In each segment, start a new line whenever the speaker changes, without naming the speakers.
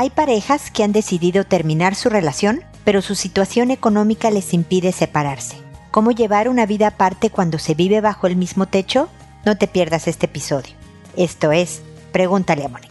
Hay parejas que han decidido terminar su relación, pero su situación económica les impide separarse. ¿Cómo llevar una vida aparte cuando se vive bajo el mismo techo? No te pierdas este episodio. Esto es Pregúntale a Mónica.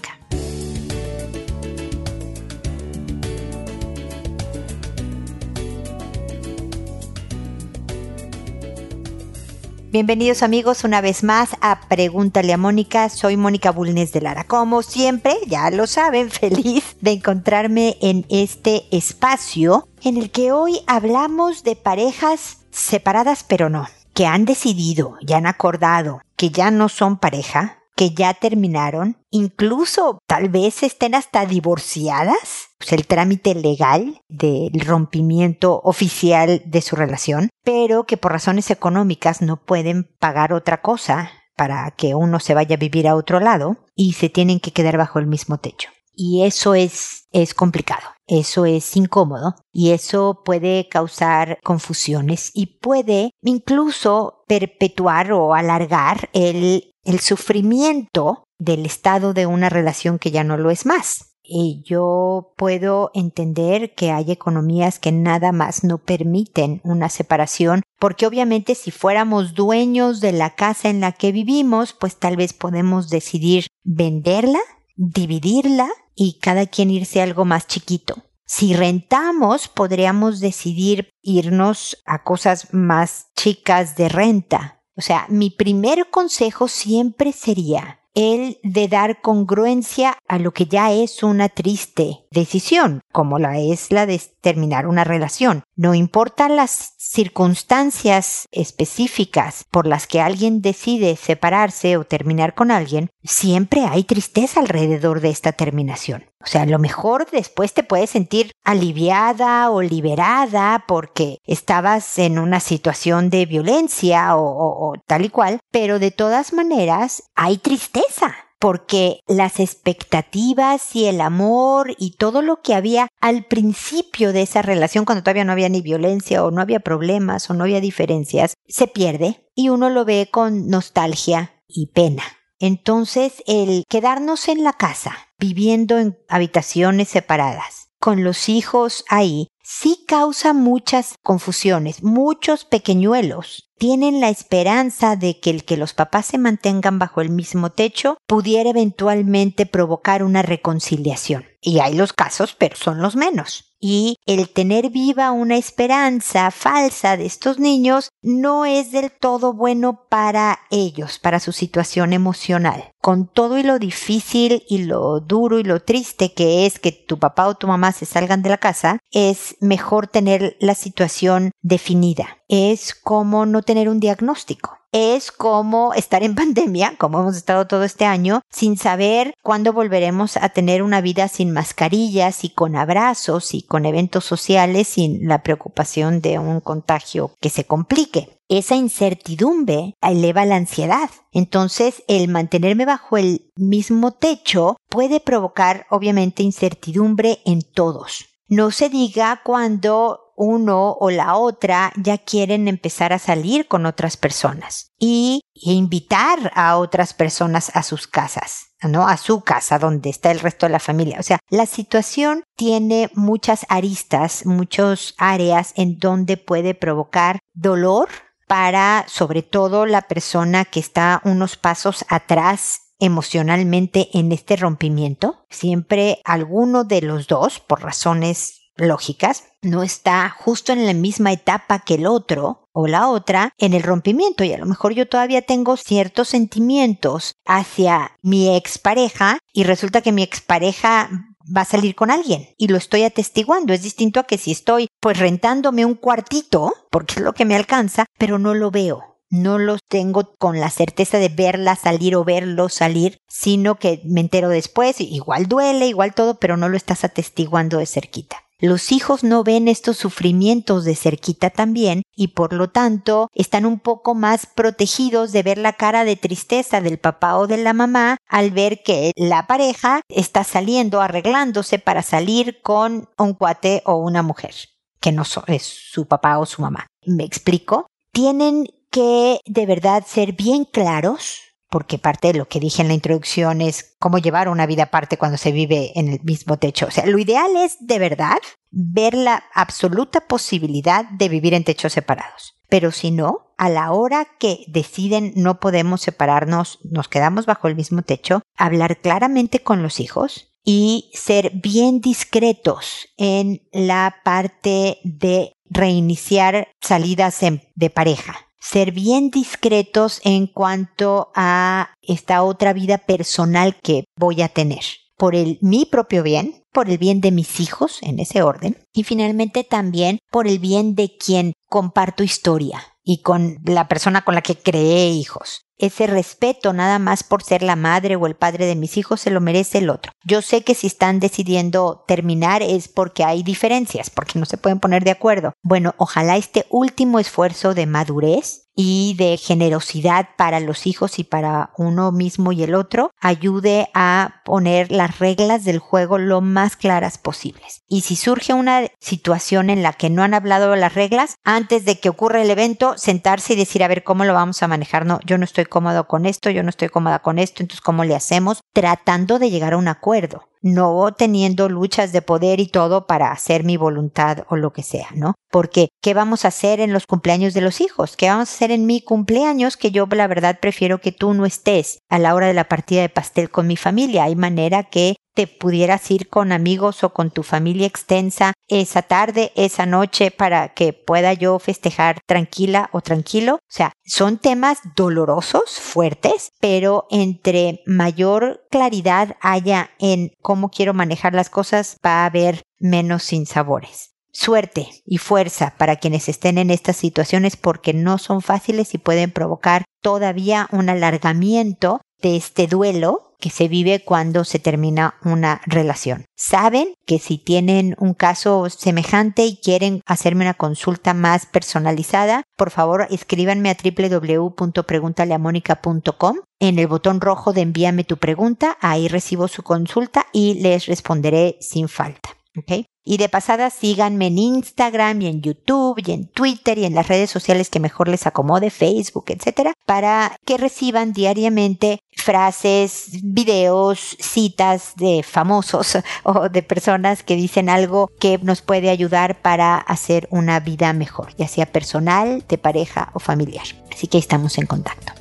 Bienvenidos amigos una vez más a Pregúntale a Mónica. Soy Mónica Bulnes de Lara. Como siempre, ya lo saben, feliz de encontrarme en este espacio en el que hoy hablamos de parejas separadas pero no, que han decidido, ya han acordado que ya no son pareja, que ya terminaron, incluso tal vez estén hasta divorciadas, pues el trámite legal del rompimiento oficial de su relación, pero que por razones económicas no pueden pagar otra cosa para que uno se vaya a vivir a otro lado y se tienen que quedar bajo el mismo techo. Y eso es, es complicado, eso es incómodo y eso puede causar confusiones y puede incluso perpetuar o alargar el el sufrimiento del estado de una relación que ya no lo es más. Y yo puedo entender que hay economías que nada más no permiten una separación, porque obviamente si fuéramos dueños de la casa en la que vivimos, pues tal vez podemos decidir venderla, dividirla y cada quien irse a algo más chiquito. Si rentamos, podríamos decidir irnos a cosas más chicas de renta, o sea, mi primer consejo siempre sería el de dar congruencia a lo que ya es una triste decisión, como la es la de terminar una relación. No importa las circunstancias específicas por las que alguien decide separarse o terminar con alguien, siempre hay tristeza alrededor de esta terminación. O sea, a lo mejor después te puedes sentir aliviada o liberada porque estabas en una situación de violencia o, o tal y cual, pero de todas maneras hay tristeza porque las expectativas y el amor y todo lo que había al principio de esa relación, cuando todavía no había ni violencia o no había problemas o no había diferencias, se pierde y uno lo ve con nostalgia y pena. Entonces, el quedarnos en la casa, viviendo en habitaciones separadas, con los hijos ahí, sí causa muchas confusiones, muchos pequeñuelos tienen la esperanza de que el que los papás se mantengan bajo el mismo techo pudiera eventualmente provocar una reconciliación. Y hay los casos, pero son los menos y el tener viva una esperanza falsa de estos niños no es del todo bueno para ellos, para su situación emocional. Con todo y lo difícil y lo duro y lo triste que es que tu papá o tu mamá se salgan de la casa, es mejor tener la situación definida. Es como no tener un diagnóstico es como estar en pandemia, como hemos estado todo este año, sin saber cuándo volveremos a tener una vida sin mascarillas y con abrazos y con eventos sociales sin la preocupación de un contagio que se complique. Esa incertidumbre eleva la ansiedad. Entonces, el mantenerme bajo el mismo techo puede provocar, obviamente, incertidumbre en todos. No se diga cuando uno o la otra ya quieren empezar a salir con otras personas y invitar a otras personas a sus casas. ¿no? A su casa, donde está el resto de la familia. O sea, la situación tiene muchas aristas, muchas áreas en donde puede provocar dolor para, sobre todo, la persona que está unos pasos atrás emocionalmente en este rompimiento. Siempre alguno de los dos, por razones lógicas, no está justo en la misma etapa que el otro o la otra en el rompimiento y a lo mejor yo todavía tengo ciertos sentimientos hacia mi expareja y resulta que mi expareja va a salir con alguien y lo estoy atestiguando. Es distinto a que si estoy pues rentándome un cuartito, porque es lo que me alcanza, pero no lo veo. No lo tengo con la certeza de verla salir o verlo salir, sino que me entero después, igual duele, igual todo, pero no lo estás atestiguando de cerquita. Los hijos no ven estos sufrimientos de cerquita también y por lo tanto están un poco más protegidos de ver la cara de tristeza del papá o de la mamá al ver que la pareja está saliendo, arreglándose para salir con un cuate o una mujer que no es su papá o su mamá. ¿Me explico? Tienen que de verdad ser bien claros porque parte de lo que dije en la introducción es cómo llevar una vida aparte cuando se vive en el mismo techo. O sea, lo ideal es de verdad ver la absoluta posibilidad de vivir en techos separados. Pero si no, a la hora que deciden no podemos separarnos, nos quedamos bajo el mismo techo, hablar claramente con los hijos y ser bien discretos en la parte de reiniciar salidas de pareja. Ser bien discretos en cuanto a esta otra vida personal que voy a tener. Por el, mi propio bien, por el bien de mis hijos, en ese orden, y finalmente también por el bien de quien comparto historia y con la persona con la que creé hijos. Ese respeto nada más por ser la madre o el padre de mis hijos se lo merece el otro. Yo sé que si están decidiendo terminar es porque hay diferencias, porque no se pueden poner de acuerdo. Bueno, ojalá este último esfuerzo de madurez y de generosidad para los hijos y para uno mismo y el otro ayude a poner las reglas del juego lo más claras posibles. Y si surge una situación en la que no han hablado las reglas, antes de que ocurra el evento, sentarse y decir, a ver, ¿cómo lo vamos a manejar? No, yo no estoy cómodo con esto, yo no estoy cómoda con esto, entonces, ¿cómo le hacemos? Tratando de llegar a un acuerdo no teniendo luchas de poder y todo para hacer mi voluntad o lo que sea, ¿no? Porque, ¿qué vamos a hacer en los cumpleaños de los hijos? ¿Qué vamos a hacer en mi cumpleaños? Que yo, la verdad, prefiero que tú no estés a la hora de la partida de pastel con mi familia. Hay manera que te pudieras ir con amigos o con tu familia extensa esa tarde, esa noche, para que pueda yo festejar tranquila o tranquilo. O sea, son temas dolorosos, fuertes, pero entre mayor claridad haya en cómo quiero manejar las cosas, va a haber menos sinsabores. Suerte y fuerza para quienes estén en estas situaciones porque no son fáciles y pueden provocar todavía un alargamiento de este duelo que se vive cuando se termina una relación. Saben que si tienen un caso semejante y quieren hacerme una consulta más personalizada, por favor escríbanme a www.preguntaleamónica.com en el botón rojo de envíame tu pregunta, ahí recibo su consulta y les responderé sin falta. Y de pasada síganme en Instagram y en YouTube y en Twitter y en las redes sociales que mejor les acomode, Facebook, etcétera, para que reciban diariamente frases, videos, citas de famosos o de personas que dicen algo que nos puede ayudar para hacer una vida mejor, ya sea personal, de pareja o familiar. Así que estamos en contacto.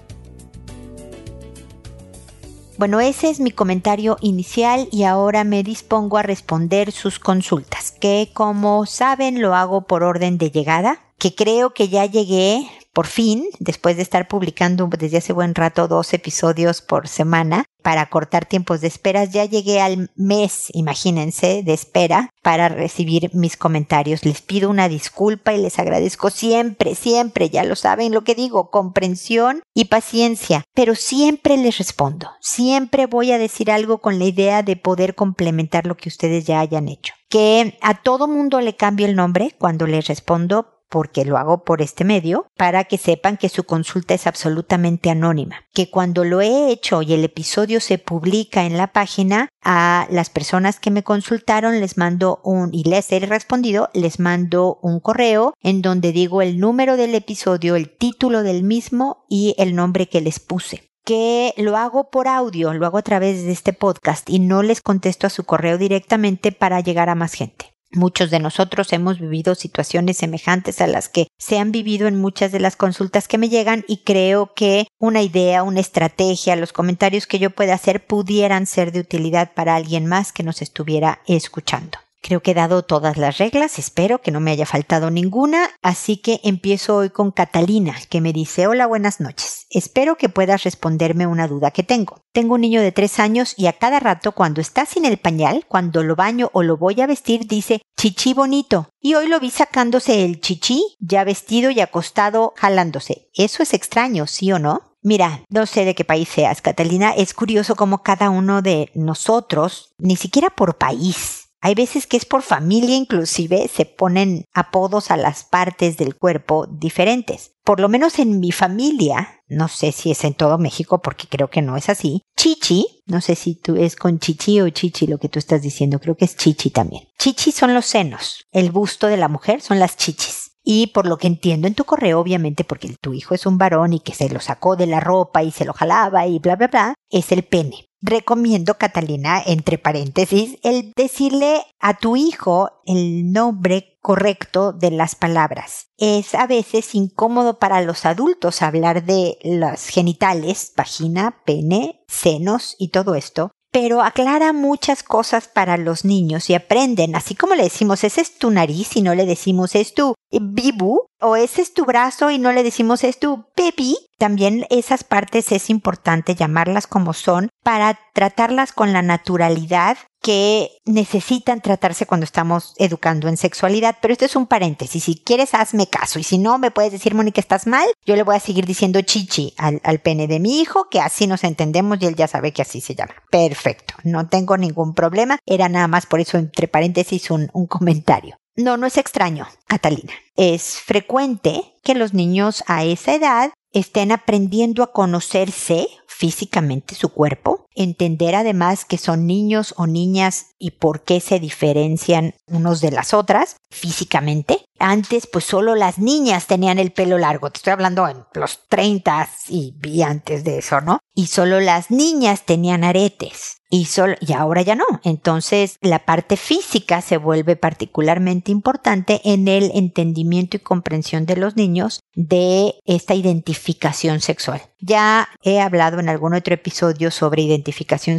Bueno, ese es mi comentario inicial y ahora me dispongo a responder sus consultas, que como saben lo hago por orden de llegada, que creo que ya llegué por fin, después de estar publicando desde hace buen rato dos episodios por semana, para cortar tiempos de esperas, ya llegué al mes, imagínense, de espera para recibir mis comentarios. Les pido una disculpa y les agradezco siempre, siempre, ya lo saben lo que digo, comprensión y paciencia, pero siempre les respondo. Siempre voy a decir algo con la idea de poder complementar lo que ustedes ya hayan hecho. Que a todo mundo le cambio el nombre cuando les respondo porque lo hago por este medio, para que sepan que su consulta es absolutamente anónima. Que cuando lo he hecho y el episodio se publica en la página, a las personas que me consultaron les mando un, y les he respondido, les mando un correo en donde digo el número del episodio, el título del mismo y el nombre que les puse que lo hago por audio, lo hago a través de este podcast y no les contesto a su correo directamente para llegar a más gente. Muchos de nosotros hemos vivido situaciones semejantes a las que se han vivido en muchas de las consultas que me llegan y creo que una idea, una estrategia, los comentarios que yo pueda hacer pudieran ser de utilidad para alguien más que nos estuviera escuchando. Creo que he dado todas las reglas, espero que no me haya faltado ninguna, así que empiezo hoy con Catalina, que me dice Hola, buenas noches. Espero que puedas responderme una duda que tengo. Tengo un niño de tres años y a cada rato cuando está sin el pañal, cuando lo baño o lo voy a vestir, dice chichi bonito. Y hoy lo vi sacándose el chichi, ya vestido y acostado, jalándose. Eso es extraño, ¿sí o no? Mira, no sé de qué país seas, Catalina. Es curioso cómo cada uno de nosotros, ni siquiera por país, hay veces que es por familia inclusive se ponen apodos a las partes del cuerpo diferentes. Por lo menos en mi familia, no sé si es en todo México porque creo que no es así. Chichi, no sé si tú es con chichi o chichi lo que tú estás diciendo, creo que es chichi también. Chichi son los senos, el busto de la mujer son las chichis. y por lo que entiendo en tu correo, obviamente porque tu hijo es un varón y que se lo sacó de la ropa y se lo jalaba y bla, bla, bla, es el pene. Recomiendo, Catalina, entre paréntesis, el decirle a tu hijo el nombre correcto de las palabras. Es a veces incómodo para los adultos hablar de los genitales, vagina, pene, senos y todo esto, pero aclara muchas cosas para los niños y aprenden, así como le decimos, ese es tu nariz y no le decimos es tu bibu, o ese es tu brazo y no le decimos es tu baby, también esas partes es importante llamarlas como son para tratarlas con la naturalidad que necesitan tratarse cuando estamos educando en sexualidad. Pero esto es un paréntesis. Si quieres, hazme caso. Y si no, me puedes decir, Mónica, estás mal. Yo le voy a seguir diciendo chichi al, pene de mi hijo, que así nos entendemos y él ya sabe que así se llama. Perfecto. No tengo ningún problema. Era nada más por eso, entre paréntesis, un comentario. No, no es extraño, Catalina. Es frecuente que los niños a esa edad estén aprendiendo a conocerse físicamente su cuerpo, entender además que son niños o niñas y por qué se diferencian unos de las otras físicamente. Antes pues solo las niñas tenían el pelo largo, te estoy hablando en los 30 y, y antes de eso, ¿no? Y solo las niñas tenían aretes y, solo, y ahora ya no. Entonces la parte física se vuelve particularmente importante en el entendimiento y comprensión de los niños de esta identificación sexual. Ya he hablado en algún otro episodio sobre identificación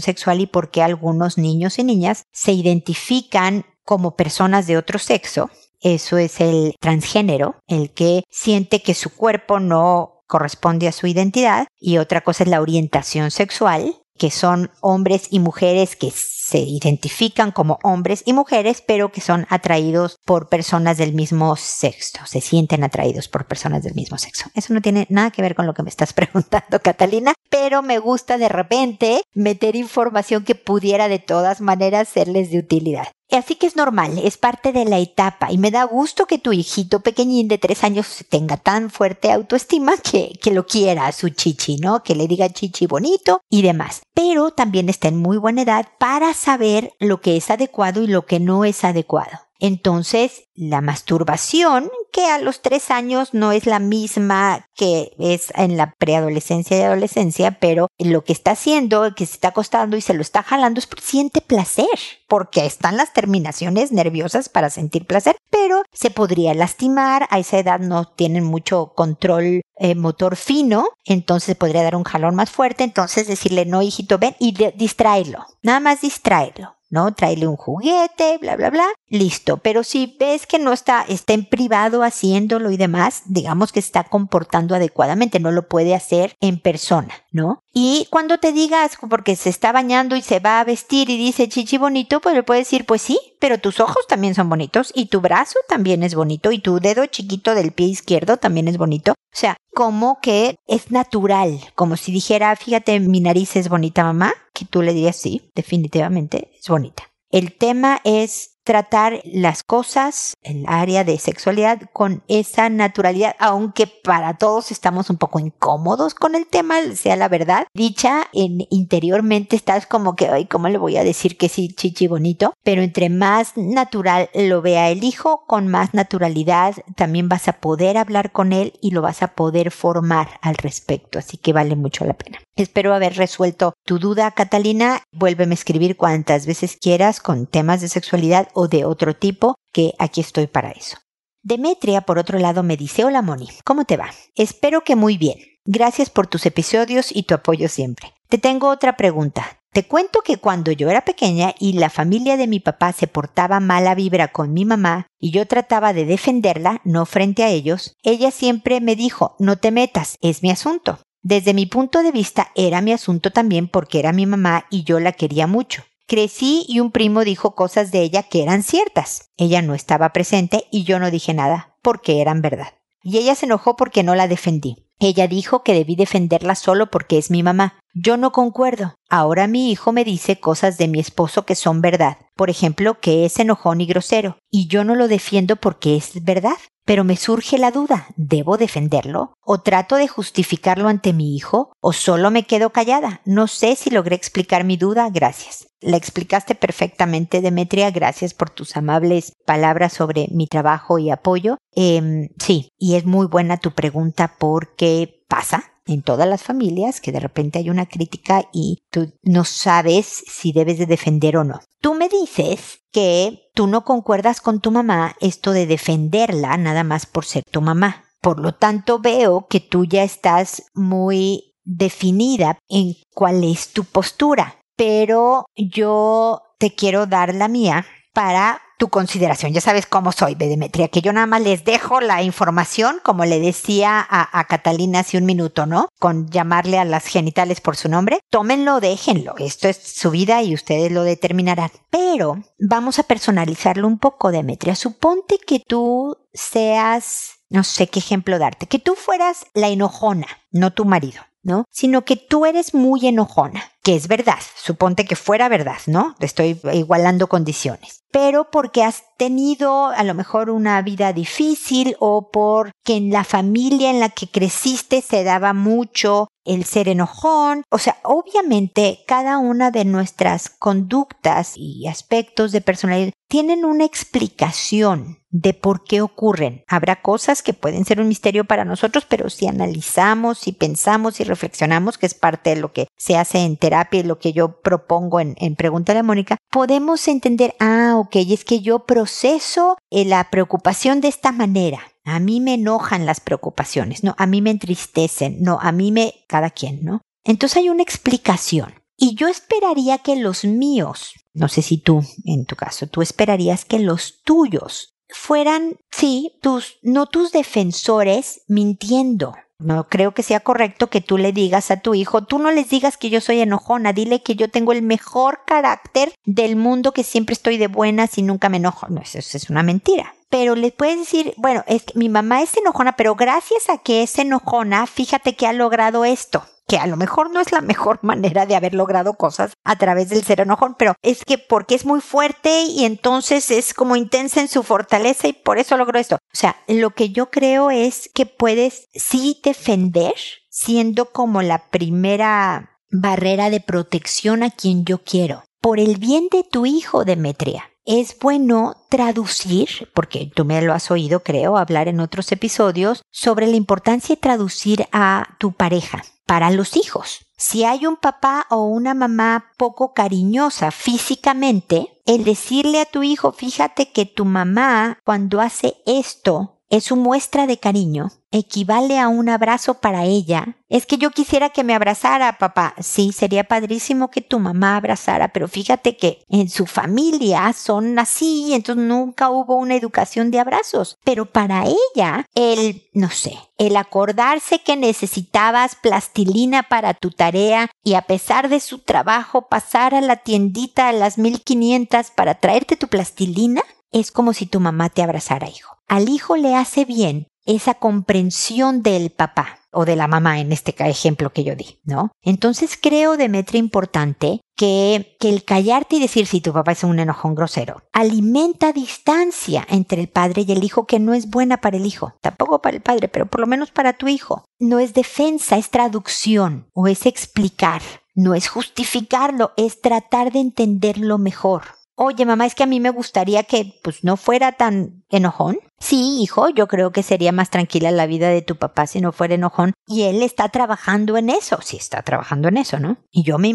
sexual y por qué algunos niños y niñas se identifican como personas de otro sexo. Eso es el transgénero, el que siente que su cuerpo no corresponde a su identidad y otra cosa es la orientación sexual, que son hombres y mujeres que se identifican como hombres y mujeres, pero que son atraídos por personas del mismo sexo, se sienten atraídos por personas del mismo sexo. Eso no tiene nada que ver con lo que me estás preguntando, Catalina, pero me gusta de repente meter información que pudiera de todas maneras serles de utilidad. Así que es normal, es parte de la etapa y me da gusto que tu hijito pequeñín de tres años tenga tan fuerte autoestima que, que lo quiera a su chichi, ¿no? Que le diga chichi bonito y demás. Pero también está en muy buena edad para saber lo que es adecuado y lo que no es adecuado. Entonces, la masturbación, que a los tres años no es la misma que es en la preadolescencia y adolescencia, pero lo que está haciendo, que se está acostando y se lo está jalando, es porque siente placer, porque están las terminaciones nerviosas para sentir placer, pero se podría lastimar, a esa edad no tienen mucho control eh, motor fino, entonces podría dar un jalón más fuerte, entonces decirle, no, hijito, ven y distraerlo, nada más distraerlo. ¿No? Traerle un juguete, bla, bla, bla, listo. Pero si ves que no está, está en privado haciéndolo y demás, digamos que está comportando adecuadamente, no lo puede hacer en persona, ¿no? Y cuando te digas, porque se está bañando y se va a vestir y dice chichi bonito, pues le puedes decir, pues sí, pero tus ojos también son bonitos y tu brazo también es bonito y tu dedo chiquito del pie izquierdo también es bonito. O sea, como que es natural, como si dijera, fíjate, mi nariz es bonita, mamá, que tú le dirías, sí, definitivamente es bonita. El tema es tratar las cosas, el área de sexualidad, con esa naturalidad, aunque para todos estamos un poco incómodos con el tema, sea la verdad. Dicha, en interiormente estás como que, ay, ¿cómo le voy a decir que sí, chichi bonito? Pero entre más natural lo vea el hijo, con más naturalidad también vas a poder hablar con él y lo vas a poder formar al respecto. Así que vale mucho la pena. Espero haber resuelto tu duda, Catalina. Vuélveme a escribir cuantas veces quieras con temas de sexualidad o de otro tipo, que aquí estoy para eso. Demetria, por otro lado, me dice, hola Moni, ¿cómo te va? Espero que muy bien. Gracias por tus episodios y tu apoyo siempre. Te tengo otra pregunta. Te cuento que cuando yo era pequeña y la familia de mi papá se portaba mala vibra con mi mamá y yo trataba de defenderla, no frente a ellos, ella siempre me dijo, no te metas, es mi asunto. Desde mi punto de vista era mi asunto también porque era mi mamá y yo la quería mucho. Crecí y un primo dijo cosas de ella que eran ciertas. Ella no estaba presente y yo no dije nada, porque eran verdad. Y ella se enojó porque no la defendí. Ella dijo que debí defenderla solo porque es mi mamá. Yo no concuerdo. Ahora mi hijo me dice cosas de mi esposo que son verdad. Por ejemplo, que es enojón y grosero. Y yo no lo defiendo porque es verdad. Pero me surge la duda, ¿debo defenderlo? ¿O trato de justificarlo ante mi hijo? ¿O solo me quedo callada? No sé si logré explicar mi duda, gracias. La explicaste perfectamente, Demetria. Gracias por tus amables palabras sobre mi trabajo y apoyo. Em, sí, y es muy buena tu pregunta porque pasa en todas las familias que de repente hay una crítica y tú no sabes si debes de defender o no. Tú me dices que tú no concuerdas con tu mamá esto de defenderla nada más por ser tu mamá. Por lo tanto, veo que tú ya estás muy definida en cuál es tu postura. Pero yo te quiero dar la mía para tu consideración. Ya sabes cómo soy, Bedemetria, que yo nada más les dejo la información, como le decía a, a, Catalina hace un minuto, ¿no? Con llamarle a las genitales por su nombre. Tómenlo, déjenlo. Esto es su vida y ustedes lo determinarán. Pero vamos a personalizarlo un poco, Demetria. Suponte que tú seas, no sé qué ejemplo darte, que tú fueras la enojona, no tu marido. ¿no? Sino que tú eres muy enojona, que es verdad, suponte que fuera verdad, ¿no? Estoy igualando condiciones. Pero porque has tenido a lo mejor una vida difícil o porque en la familia en la que creciste se daba mucho el ser enojón. O sea, obviamente cada una de nuestras conductas y aspectos de personalidad tienen una explicación de por qué ocurren. Habrá cosas que pueden ser un misterio para nosotros, pero si analizamos, si pensamos y reflexionamos, que es parte de lo que se hace en terapia y lo que yo propongo en, en Pregunta a Mónica, podemos entender, ah, ok, es que yo proceso eh, la preocupación de esta manera. A mí me enojan las preocupaciones, no, a mí me entristecen, no, a mí me, cada quien, ¿no? Entonces hay una explicación. Y yo esperaría que los míos, no sé si tú, en tu caso, tú esperarías que los tuyos fueran, sí, tus, no tus defensores mintiendo. No creo que sea correcto que tú le digas a tu hijo, tú no les digas que yo soy enojona, dile que yo tengo el mejor carácter del mundo, que siempre estoy de buenas y nunca me enojo. No, eso, eso es una mentira pero le puedes decir, bueno, es que mi mamá es enojona, pero gracias a que es enojona, fíjate que ha logrado esto que a lo mejor no es la mejor manera de haber logrado cosas a través del ser enojón, pero es que porque es muy fuerte y entonces es como intensa en su fortaleza y por eso logró esto. O sea, lo que yo creo es que puedes sí defender siendo como la primera barrera de protección a quien yo quiero. Por el bien de tu hijo, Demetria es bueno traducir, porque tú me lo has oído, creo, hablar en otros episodios, sobre la importancia de traducir a tu pareja para los hijos. Si hay un papá o una mamá poco cariñosa físicamente, el decirle a tu hijo, fíjate que tu mamá cuando hace esto es su muestra de cariño, equivale a un abrazo para ella. Es que yo quisiera que me abrazara, papá. Sí, sería padrísimo que tu mamá abrazara, pero fíjate que en su familia son así, entonces nunca hubo una educación de abrazos. Pero para ella, el, no sé, el acordarse que necesitabas plastilina para tu tarea y a pesar de su trabajo pasar a la tiendita a las 1500 para traerte tu plastilina, es como si tu mamá te abrazara, hijo. Al hijo le hace bien esa comprensión del papá o de la mamá en este ejemplo que yo di, ¿no? Entonces creo, Demetria, importante que, que el callarte y decir si tu papá es un enojón grosero alimenta distancia entre el padre y el hijo que no es buena para el hijo, tampoco para el padre, pero por lo menos para tu hijo. No es defensa, es traducción o es explicar, no es justificarlo, es tratar de entenderlo mejor oye mamá, es que a mí me gustaría que pues no fuera tan enojón. Sí, hijo, yo creo que sería más tranquila la vida de tu papá si no fuera enojón. Y él está trabajando en eso, sí está trabajando en eso, ¿no? Y yo me,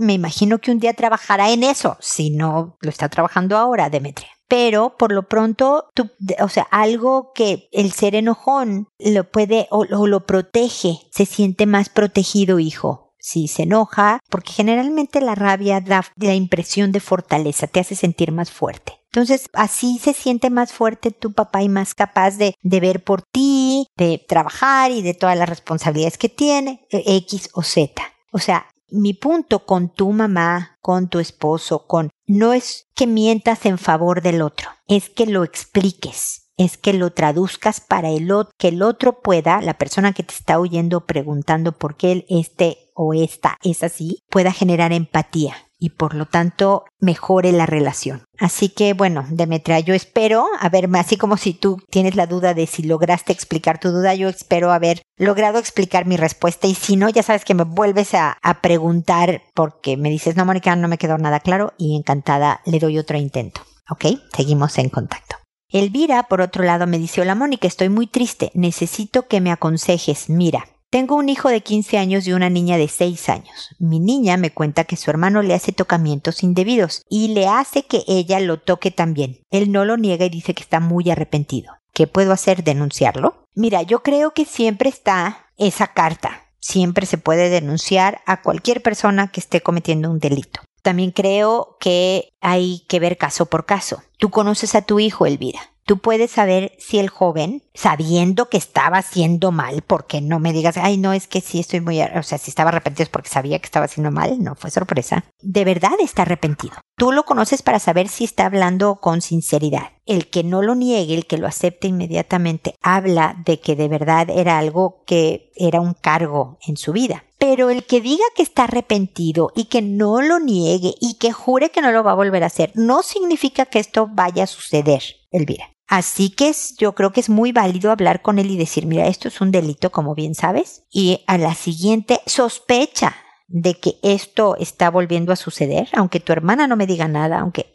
me imagino que un día trabajará en eso, si no lo está trabajando ahora, Demetria pero por lo pronto, tú, o sea, algo que el ser enojón lo puede o, o, lo protege, se siente más protegido, hijo si se enoja, porque generalmente la rabia da la impresión de fortaleza, te hace sentir más fuerte. Entonces, así se siente más fuerte tu papá y más capaz de, de ver por ti, de trabajar y de todas las responsabilidades que tiene, eh, X o Z. O sea, mi punto con tu mamá, con tu esposo, con no es que mientas en favor del otro, es que lo expliques es que lo traduzcas para el otro, que el otro pueda, la persona que te está oyendo preguntando por qué él este o esta es así, pueda generar empatía y por lo tanto mejore la relación. Así que bueno, Demetria, yo espero a ver, así como si tú tienes la duda de si lograste explicar tu duda, yo espero haber logrado explicar mi respuesta y si no, ya sabes que me vuelves a, a preguntar porque me dices, no, Mónica, no me quedó nada claro y encantada le doy otro intento. ¿Ok? Seguimos en contacto. Elvira, por otro lado, me dice, hola Mónica, estoy muy triste, necesito que me aconsejes. Mira, tengo un hijo de 15 años y una niña de 6 años. Mi niña me cuenta que su hermano le hace tocamientos indebidos y le hace que ella lo toque también. Él no lo niega y dice que está muy arrepentido. ¿Qué puedo hacer? ¿Denunciarlo? Mira, yo creo que siempre está esa carta. Siempre se puede denunciar a cualquier persona que esté cometiendo un delito. También creo que hay que ver caso por caso. Tú conoces a tu hijo, Elvira. Tú puedes saber si el joven, sabiendo que estaba haciendo mal, porque no me digas, ay, no, es que sí estoy muy, o sea, si estaba arrepentido es porque sabía que estaba haciendo mal, no fue sorpresa. De verdad está arrepentido. Tú lo conoces para saber si está hablando con sinceridad. El que no lo niegue, el que lo acepte inmediatamente, habla de que de verdad era algo que era un cargo en su vida. Pero el que diga que está arrepentido y que no lo niegue y que jure que no lo va a volver a hacer, no significa que esto vaya a suceder, Elvira. Así que yo creo que es muy válido hablar con él y decir, mira, esto es un delito, como bien sabes, y a la siguiente sospecha de que esto está volviendo a suceder, aunque tu hermana no me diga nada, aunque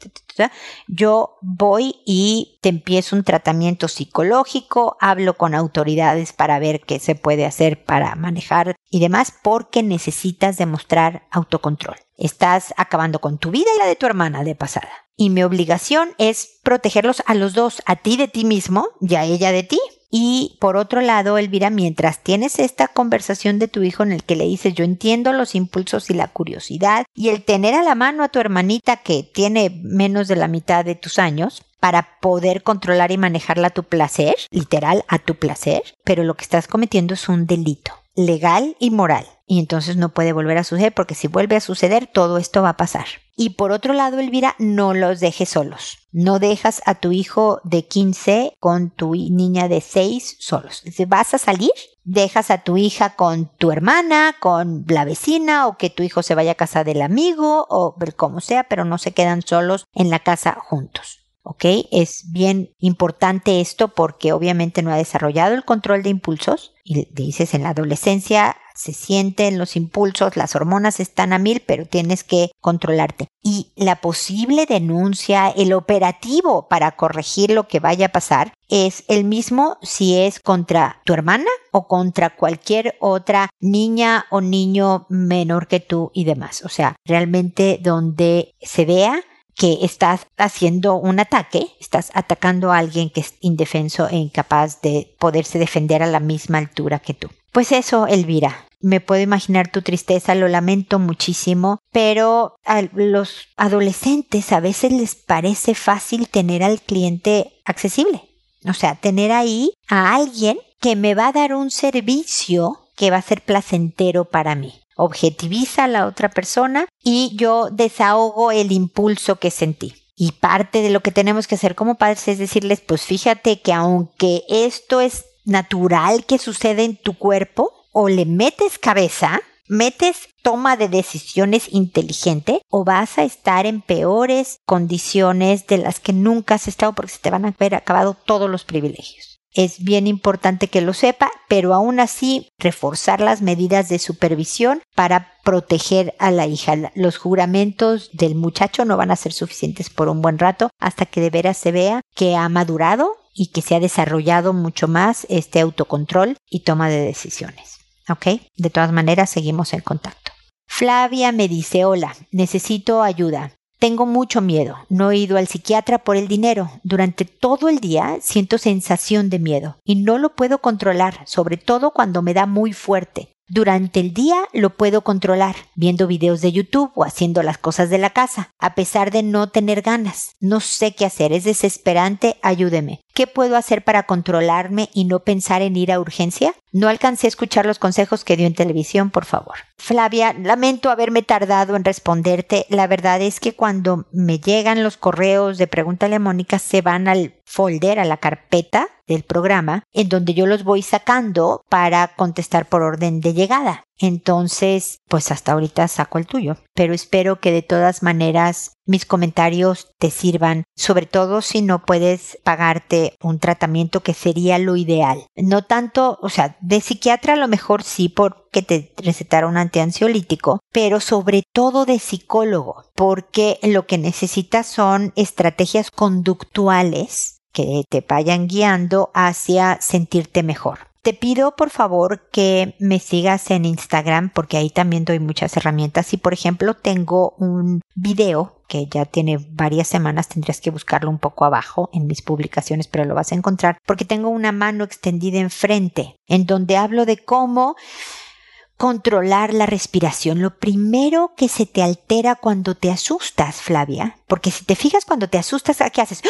yo voy y te empiezo un tratamiento psicológico, hablo con autoridades para ver qué se puede hacer para manejar y demás, porque necesitas demostrar autocontrol. Estás acabando con tu vida y la de tu hermana de pasada. Y mi obligación es protegerlos a los dos, a ti de ti mismo y a ella de ti. Y por otro lado, Elvira, mientras tienes esta conversación de tu hijo en el que le dices yo entiendo los impulsos y la curiosidad y el tener a la mano a tu hermanita que tiene menos de la mitad de tus años para poder controlar y manejarla a tu placer, literal a tu placer, pero lo que estás cometiendo es un delito legal y moral. Y entonces no puede volver a suceder porque si vuelve a suceder todo esto va a pasar. Y por otro lado, Elvira, no los dejes solos. No dejas a tu hijo de 15 con tu niña de 6 solos. Si vas a salir, dejas a tu hija con tu hermana, con la vecina o que tu hijo se vaya a casa del amigo o como sea, pero no se quedan solos en la casa juntos. ¿ok? Es bien importante esto porque obviamente no ha desarrollado el control de impulsos y dices en la adolescencia se sienten los impulsos, las hormonas están a mil, pero tienes que controlarte. Y la posible denuncia, el operativo para corregir lo que vaya a pasar es el mismo si es contra tu hermana o contra cualquier otra niña o niño menor que tú y demás. O sea, realmente donde se vea que estás haciendo un ataque, estás atacando a alguien que es indefenso e incapaz de poderse defender a la misma altura que tú. Pues eso, Elvira. Me puedo imaginar tu tristeza, lo lamento muchísimo, pero a los adolescentes a veces les parece fácil tener al cliente accesible. O sea, tener ahí a alguien que me va a dar un servicio que va a ser placentero para mí objetiviza a la otra persona y yo desahogo el impulso que sentí. Y parte de lo que tenemos que hacer como padres es decirles, pues fíjate que aunque esto es natural que sucede en tu cuerpo, o le metes cabeza, metes toma de decisiones inteligente o vas a estar en peores condiciones de las que nunca has estado porque se te van a haber acabado todos los privilegios. Es bien importante que lo sepa, pero aún así reforzar las medidas de supervisión para proteger a la hija. Los juramentos del muchacho no van a ser suficientes por un buen rato hasta que de veras se vea que ha madurado y que se ha desarrollado mucho más este autocontrol y toma de decisiones. ¿Ok? De todas maneras, seguimos en contacto. Flavia me dice, hola, necesito ayuda. Tengo mucho miedo. No he ido al psiquiatra por el dinero. Durante todo el día siento sensación de miedo y no lo puedo controlar, sobre todo cuando me da muy fuerte. Durante el día lo puedo controlar, viendo videos de YouTube o haciendo las cosas de la casa, a pesar de no tener ganas. No sé qué hacer, es desesperante, ayúdeme. ¿Qué puedo hacer para controlarme y no pensar en ir a urgencia? No alcancé a escuchar los consejos que dio en televisión, por favor. Flavia, lamento haberme tardado en responderte. La verdad es que cuando me llegan los correos de Pregúntale a Mónica se van al folder, a la carpeta del programa, en donde yo los voy sacando para contestar por orden de llegada. Entonces, pues hasta ahorita saco el tuyo, pero espero que de todas maneras mis comentarios te sirvan, sobre todo si no puedes pagarte un tratamiento que sería lo ideal. No tanto, o sea, de psiquiatra a lo mejor sí porque te recetara un antiansiolítico, pero sobre todo de psicólogo, porque lo que necesitas son estrategias conductuales que te vayan guiando hacia sentirte mejor. Te pido por favor que me sigas en Instagram porque ahí también doy muchas herramientas y por ejemplo tengo un video que ya tiene varias semanas, tendrías que buscarlo un poco abajo en mis publicaciones, pero lo vas a encontrar porque tengo una mano extendida enfrente en donde hablo de cómo controlar la respiración. Lo primero que se te altera cuando te asustas, Flavia, porque si te fijas cuando te asustas, ¿qué haces?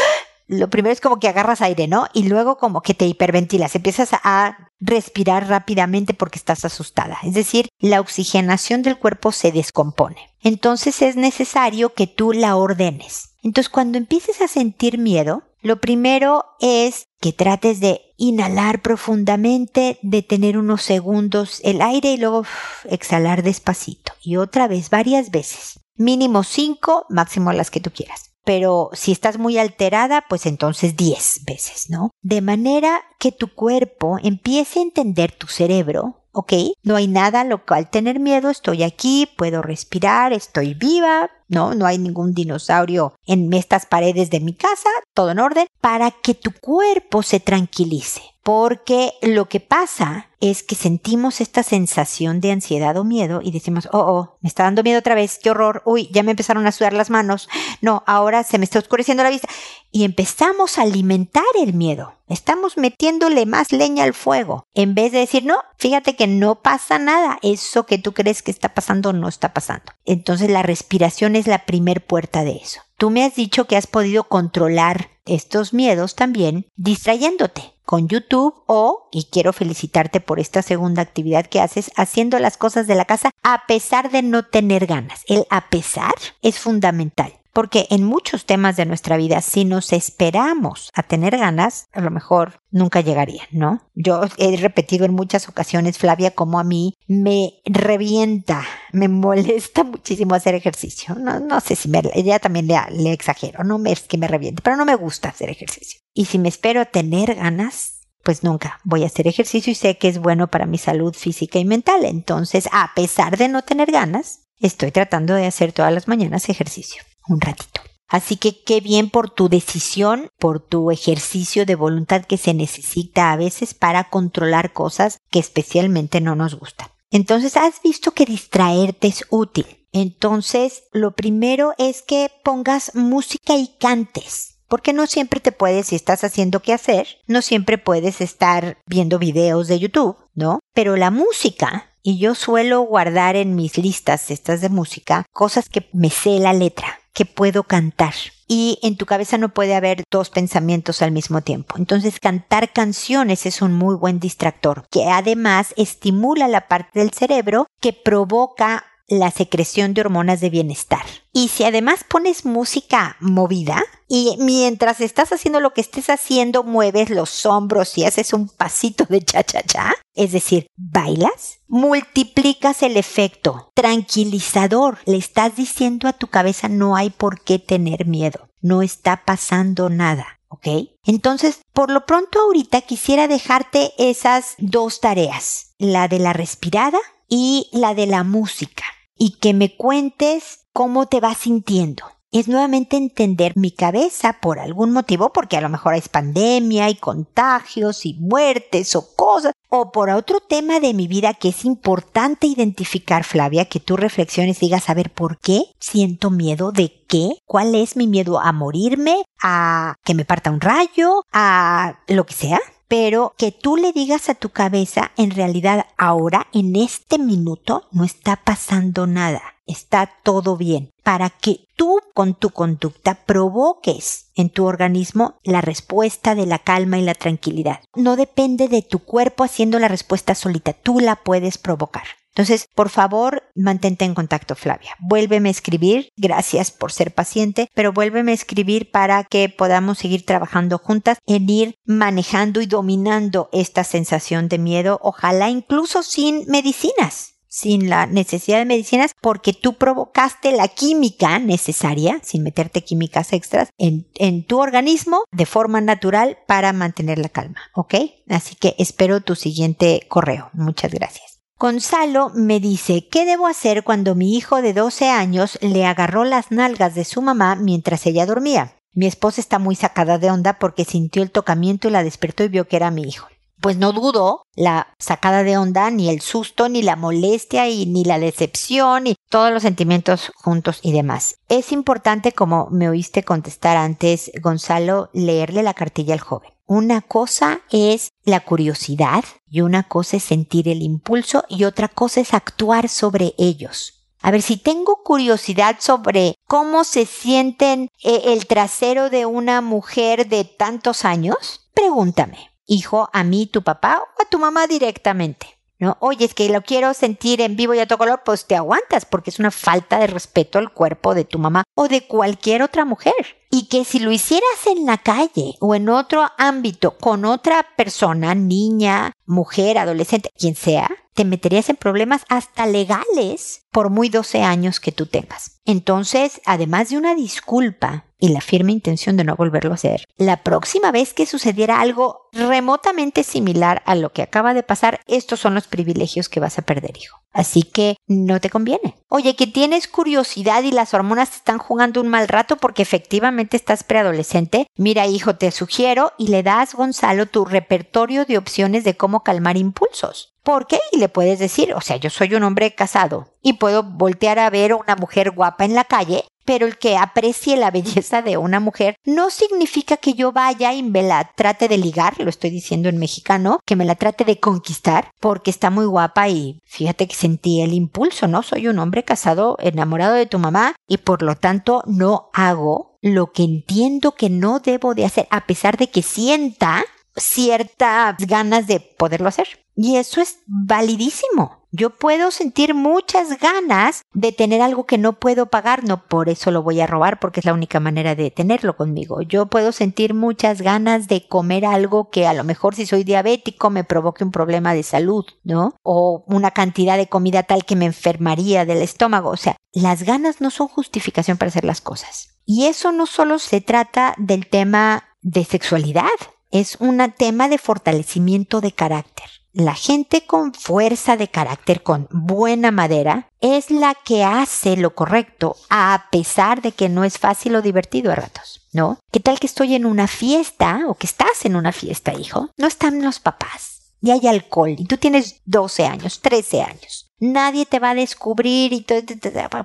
Lo primero es como que agarras aire, ¿no? Y luego como que te hiperventilas, empiezas a respirar rápidamente porque estás asustada. Es decir, la oxigenación del cuerpo se descompone. Entonces es necesario que tú la ordenes. Entonces cuando empieces a sentir miedo, lo primero es que trates de inhalar profundamente, detener unos segundos el aire y luego exhalar despacito. Y otra vez, varias veces. Mínimo cinco, máximo las que tú quieras pero si estás muy alterada, pues entonces 10 veces, ¿no? De manera que tu cuerpo empiece a entender tu cerebro ¿ok? No hay nada lo cual tener miedo, estoy aquí, puedo respirar, estoy viva, no, no hay ningún dinosaurio en estas paredes de mi casa, todo en orden, para que tu cuerpo se tranquilice. Porque lo que pasa es que sentimos esta sensación de ansiedad o miedo y decimos, oh, oh, me está dando miedo otra vez, qué horror, uy, ya me empezaron a sudar las manos, no, ahora se me está oscureciendo la vista. Y empezamos a alimentar el miedo, estamos metiéndole más leña al fuego, en vez de decir, no, fíjate que no pasa nada, eso que tú crees que está pasando no está pasando. Entonces la respiración es la primer puerta de eso. Tú me has dicho que has podido controlar estos miedos también distrayéndote con YouTube o, y quiero felicitarte por esta segunda actividad que haces, haciendo las cosas de la casa a pesar de no tener ganas. El a pesar es fundamental. Porque en muchos temas de nuestra vida, si nos esperamos a tener ganas, a lo mejor nunca llegarían, ¿no? Yo he repetido en muchas ocasiones, Flavia, como a mí me revienta, me molesta muchísimo hacer ejercicio. No, no sé si me, ella también le, le exagero, no es que me reviente, pero no me gusta hacer ejercicio. Y si me espero a tener ganas, pues nunca voy a hacer ejercicio y sé que es bueno para mi salud física y mental. Entonces, a pesar de no tener ganas, estoy tratando de hacer todas las mañanas ejercicio un ratito. Así que qué bien por tu decisión, por tu ejercicio de voluntad que se necesita a veces para controlar cosas que especialmente no nos gustan. Entonces has visto que distraerte es útil. Entonces lo primero es que pongas música y cantes. Porque no siempre te puedes, si estás haciendo qué hacer, no siempre puedes estar viendo videos de YouTube, ¿no? Pero la música, y yo suelo guardar en mis listas estas de música cosas que me sé la letra que puedo cantar. Y en tu cabeza no puede haber dos pensamientos al mismo tiempo. Entonces cantar canciones es un muy buen distractor, que además estimula la parte del cerebro que provoca la secreción de hormonas de bienestar. Y si además pones música movida y mientras estás haciendo lo que estés haciendo mueves los hombros y haces un pasito de cha-cha-cha, es decir, bailas, multiplicas el efecto tranquilizador. Le estás diciendo a tu cabeza no hay por qué tener miedo, no está pasando nada. ¿ok? Entonces, por lo pronto ahorita quisiera dejarte esas dos tareas, la de la respirada y la de la música y que me cuentes cómo te vas sintiendo. Es nuevamente entender mi cabeza por algún motivo, porque a lo mejor hay pandemia y contagios y muertes o cosas, o por otro tema de mi vida que es importante identificar, Flavia, que tú reflexiones y digas a ver por qué siento miedo, de qué, cuál es mi miedo a morirme, a que me parta un rayo, a lo que sea pero que tú le digas a tu cabeza, en realidad ahora, en este minuto, no está pasando nada, está todo bien, para que tú con tu conducta provoques en tu organismo la respuesta de la calma y la tranquilidad. No depende de tu cuerpo haciendo la respuesta solita, tú la puedes provocar. Entonces, por favor, mantente en contacto, Flavia. Vuélveme a escribir. Gracias por ser paciente, pero vuélveme a escribir para que podamos seguir trabajando juntas en ir manejando y dominando esta sensación de miedo, ojalá incluso sin medicinas sin la necesidad de medicinas porque tú provocaste la química necesaria, sin meterte químicas extras, en, en tu organismo de forma natural para mantener la calma, ¿ok? Así que espero tu siguiente correo. Muchas gracias. Gonzalo me dice, ¿qué debo hacer cuando mi hijo de 12 años le agarró las nalgas de su mamá mientras ella dormía? Mi esposa está muy sacada de onda porque sintió el tocamiento y la despertó y vio que era mi hijo. Pues no dudo la sacada de onda, ni el susto, ni la molestia, y ni la decepción, y todos los sentimientos juntos y demás. Es importante, como me oíste contestar antes, Gonzalo, leerle la cartilla al joven. Una cosa es la curiosidad y una cosa es sentir el impulso y otra cosa es actuar sobre ellos. A ver, si tengo curiosidad sobre cómo se sienten eh, el trasero de una mujer de tantos años, pregúntame, hijo, a mí, tu papá o a tu mamá directamente. ¿No? Oye, es que lo quiero sentir en vivo y a todo color, pues te aguantas porque es una falta de respeto al cuerpo de tu mamá o de cualquier otra mujer. Y que si lo hicieras en la calle o en otro ámbito con otra persona, niña, mujer, adolescente, quien sea, te meterías en problemas hasta legales por muy 12 años que tú tengas. Entonces, además de una disculpa y la firme intención de no volverlo a hacer, la próxima vez que sucediera algo remotamente similar a lo que acaba de pasar, estos son los privilegios que vas a perder, hijo. Así que no te conviene. Oye, que tienes curiosidad y las hormonas te están jugando un mal rato porque efectivamente estás preadolescente. Mira, hijo, te sugiero y le das, Gonzalo, tu repertorio de opciones de cómo calmar impulsos. ¿Por qué? Y le puedes decir, o sea, yo soy un hombre casado y puedo voltear a ver a una mujer guapa en la calle pero el que aprecie la belleza de una mujer no significa que yo vaya y me la trate de ligar, lo estoy diciendo en mexicano, que me la trate de conquistar porque está muy guapa y fíjate que sentí el impulso, ¿no? Soy un hombre casado, enamorado de tu mamá y por lo tanto no hago lo que entiendo que no debo de hacer a pesar de que sienta ciertas ganas de poderlo hacer. Y eso es validísimo. Yo puedo sentir muchas ganas de tener algo que no puedo pagar, no por eso lo voy a robar porque es la única manera de tenerlo conmigo. Yo puedo sentir muchas ganas de comer algo que a lo mejor si soy diabético me provoque un problema de salud, ¿no? O una cantidad de comida tal que me enfermaría del estómago. O sea, las ganas no son justificación para hacer las cosas. Y eso no solo se trata del tema de sexualidad, es un tema de fortalecimiento de carácter. La gente con fuerza de carácter, con buena madera, es la que hace lo correcto a pesar de que no es fácil o divertido a ratos, ¿no? ¿Qué tal que estoy en una fiesta o que estás en una fiesta, hijo? No están los papás y hay alcohol y tú tienes 12 años, 13 años. Nadie te va a descubrir y todo.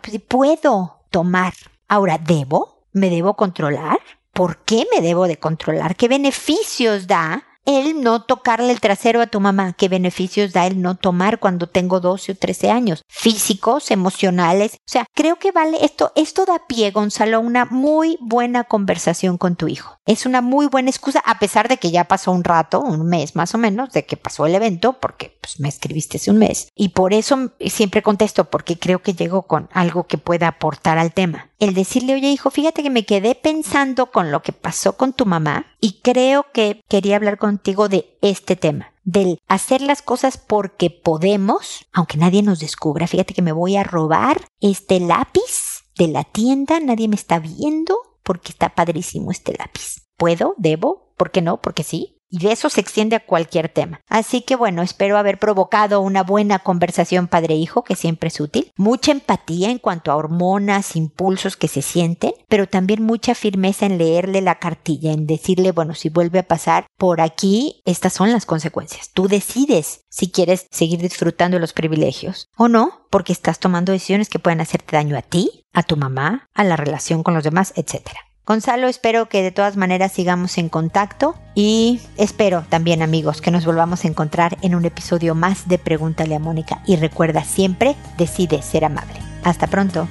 Pues, puedo tomar. Ahora, ¿debo? ¿Me debo controlar? ¿Por qué me debo de controlar? ¿Qué beneficios da el no tocarle el trasero a tu mamá, qué beneficios da el no tomar cuando tengo 12 o 13 años, físicos, emocionales. O sea, creo que vale esto, esto da pie, Gonzalo, a una muy buena conversación con tu hijo. Es una muy buena excusa, a pesar de que ya pasó un rato, un mes más o menos, de que pasó el evento, porque pues, me escribiste hace un mes. Y por eso siempre contesto, porque creo que llego con algo que pueda aportar al tema. El decirle, oye hijo, fíjate que me quedé pensando con lo que pasó con tu mamá y creo que quería hablar contigo de este tema del hacer las cosas porque podemos, aunque nadie nos descubra. Fíjate que me voy a robar este lápiz de la tienda, nadie me está viendo porque está padrísimo este lápiz. ¿Puedo? ¿Debo? ¿Por qué no? Porque sí. Y de eso se extiende a cualquier tema. Así que bueno, espero haber provocado una buena conversación padre-hijo, que siempre es útil. Mucha empatía en cuanto a hormonas, impulsos que se sienten, pero también mucha firmeza en leerle la cartilla, en decirle, bueno, si vuelve a pasar por aquí, estas son las consecuencias. Tú decides si quieres seguir disfrutando de los privilegios o no, porque estás tomando decisiones que pueden hacerte daño a ti, a tu mamá, a la relación con los demás, etcétera. Gonzalo, espero que de todas maneras sigamos en contacto y espero también amigos que nos volvamos a encontrar en un episodio más de Pregúntale a Mónica y recuerda siempre, decide ser amable. Hasta pronto.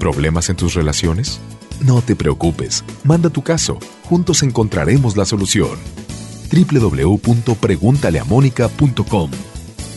¿Problemas en tus relaciones? No te preocupes, manda tu caso, juntos encontraremos la solución. www.preguntaleamónica.com